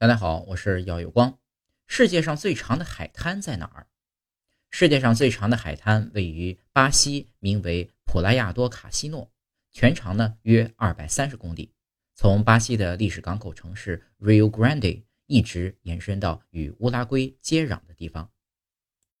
大家好我是姚有光。世界上最长的海滩在哪儿？世界上最长的海滩位于巴西名为普拉亚多卡西诺全长呢约二百三十公里。从巴西的历史港口城市 rio grande 一直延伸到与乌拉圭接壤的地方。